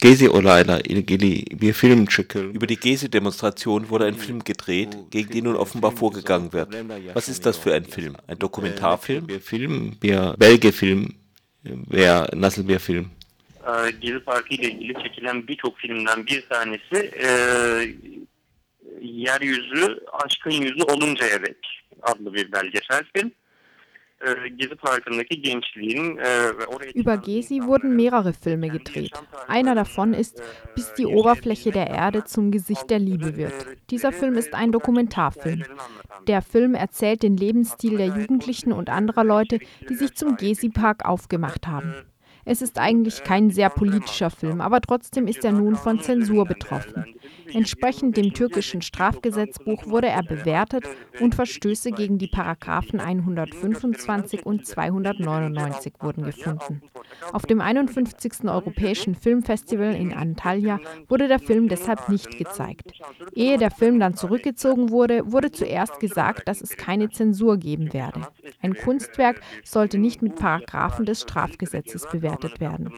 Gezi olayla ilgili bir film çekildi. Über die Gezi-Demonstration wurde ein Film gedreht, gegen den nun offenbar vorgegangen wird. Was ist das für ein Film? Ein Dokumentarfilm? Bir film, bir belgefilm veya nasıl bir film? Gezi Parkı ile ilgili çekilen birçok filmden bir tanesi e, Yeryüzü Aşkın Yüzü Oluncaya Dek adlı bir belgesel film. Über Gezi wurden mehrere Filme gedreht. Einer davon ist Bis die Oberfläche der Erde zum Gesicht der Liebe wird. Dieser Film ist ein Dokumentarfilm. Der Film erzählt den Lebensstil der Jugendlichen und anderer Leute, die sich zum Gezi-Park aufgemacht haben. Es ist eigentlich kein sehr politischer Film, aber trotzdem ist er nun von Zensur betroffen. Entsprechend dem türkischen Strafgesetzbuch wurde er bewertet und Verstöße gegen die Paragraphen 125 und 299 wurden gefunden. Auf dem 51. Europäischen Filmfestival in Antalya wurde der Film deshalb nicht gezeigt. Ehe der Film dann zurückgezogen wurde, wurde zuerst gesagt, dass es keine Zensur geben werde. Ein Kunstwerk sollte nicht mit Paragraphen des Strafgesetzes bewertet werden.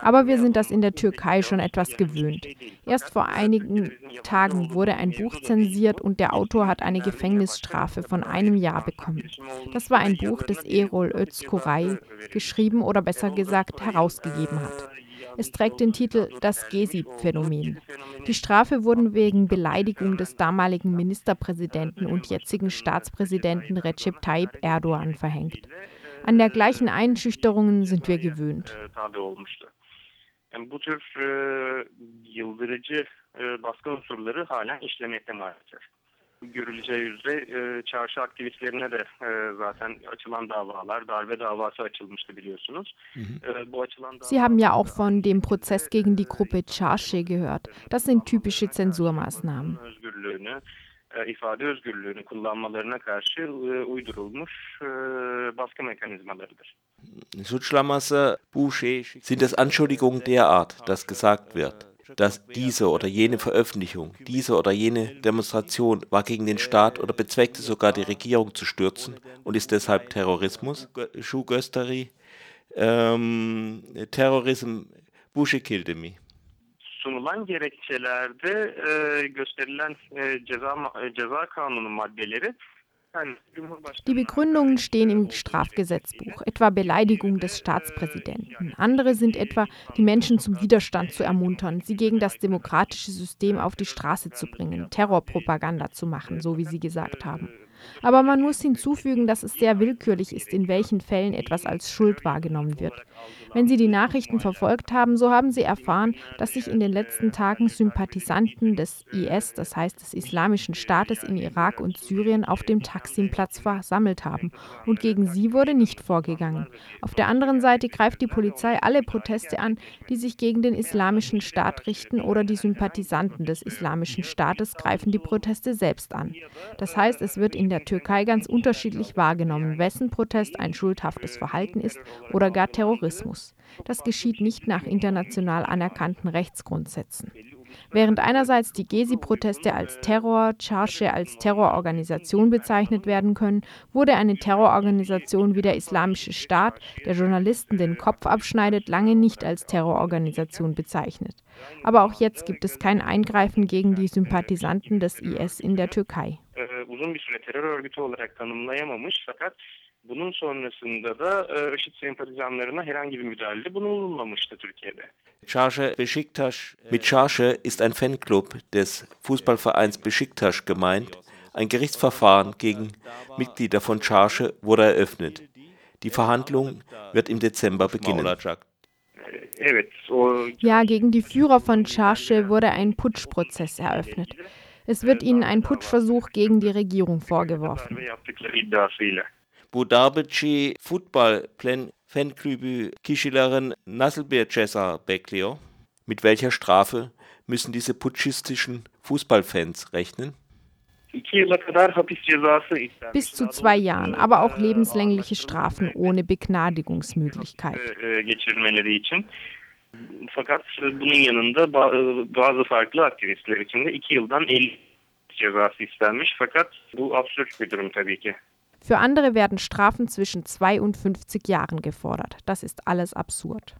Aber wir sind das in der Türkei schon etwas gewöhnt. Erst vor einigen Tagen wurde ein Buch zensiert und der Autor hat eine Gefängnisstrafe von einem Jahr bekommen. Das war ein Buch, das Erol Özkoray geschrieben oder besser gesagt herausgegeben hat. Es trägt den Titel Das Gezi-Phänomen. Die Strafe wurde wegen Beleidigung des damaligen Ministerpräsidenten und jetzigen Staatspräsidenten Recep Tayyip Erdogan verhängt. An dergleichen Einschüchterungen sind wir gewöhnt. Yani bu tür e, yıldırıcı e, baskı unsurları halen işlemekte maalesef. Görüleceği üzere e, çarşı aktivistlerine de e, zaten açılan davalar, darbe davası açılmıştı biliyorsunuz. E, bu açılan Sie haben ja auch von dem Prozess gegen die Gruppe Çarşı gehört. Das sind typische Zensurmaßnahmen. Özgürlüğünü, e, ifade özgürlüğünü kullanmalarına karşı e, uydurulmuş e, baskı mekanizmalarıdır. Suçlaması sind es Anschuldigungen der Art, dass gesagt wird, dass diese oder jene Veröffentlichung, diese oder jene Demonstration war gegen den Staat oder bezweckte sogar die Regierung zu stürzen und ist deshalb Terrorismus, şu gösteri, ähm, Terrorism bu şekilde mi? Sunulan gerekçelerde e, gösterilen e, ceza e, ceza kanunu maddeleri Die Begründungen stehen im Strafgesetzbuch, etwa Beleidigung des Staatspräsidenten. Andere sind etwa, die Menschen zum Widerstand zu ermuntern, sie gegen das demokratische System auf die Straße zu bringen, Terrorpropaganda zu machen, so wie Sie gesagt haben. Aber man muss hinzufügen, dass es sehr willkürlich ist, in welchen Fällen etwas als Schuld wahrgenommen wird. Wenn Sie die Nachrichten verfolgt haben, so haben Sie erfahren, dass sich in den letzten Tagen Sympathisanten des IS, das heißt des Islamischen Staates in Irak und Syrien, auf dem Taksimplatz versammelt haben. Und gegen sie wurde nicht vorgegangen. Auf der anderen Seite greift die Polizei alle Proteste an, die sich gegen den Islamischen Staat richten oder die Sympathisanten des Islamischen Staates greifen die Proteste selbst an. Das heißt, es wird in der Türkei ganz unterschiedlich wahrgenommen, wessen Protest ein schuldhaftes Verhalten ist oder gar Terrorismus. Das geschieht nicht nach international anerkannten Rechtsgrundsätzen. Während einerseits die Gezi-Proteste als Terror, Charche als Terrororganisation bezeichnet werden können, wurde eine Terrororganisation wie der Islamische Staat, der Journalisten den Kopf abschneidet, lange nicht als Terrororganisation bezeichnet. Aber auch jetzt gibt es kein Eingreifen gegen die Sympathisanten des IS in der Türkei. Uzun bir süre terör örgütü olarak tanımlayamamış fakat bunun sonrasında da e, IŞİD sempatizanlarına herhangi bir müdahalede bulunulmamıştı Türkiye'de. Charge Besiktas. Mit Charge ist ein Fanclub des Fußballvereins Besiktas gemeint. Ein Gerichtsverfahren gegen Mitglieder von Charge wurde eröffnet. Die Verhandlung wird im Dezember beginnen. Ja, gegen die Führer von Charge wurde ein Putschprozess eröffnet. Es wird ihnen ein Putschversuch gegen die Regierung vorgeworfen. Bu darbeci futbol fankulübü kişilerin nasıl bir ceza bekliyor? Mit welcher Strafe müssen diese putschistischen Fußballfans rechnen? Bis zu zwei Jahren, aber auch lebenslängliche Strafen ohne Begnadigungsmöglichkeit. Fakat bunun yanında bazı farklı aktivistler için de iki yıldan 50 cezası istenmiş. Fakat bu absürt bir durum tabii ki. Für andere werden Strafen zwischen 2 und 50 Jahren gefordert. Das ist alles absurd.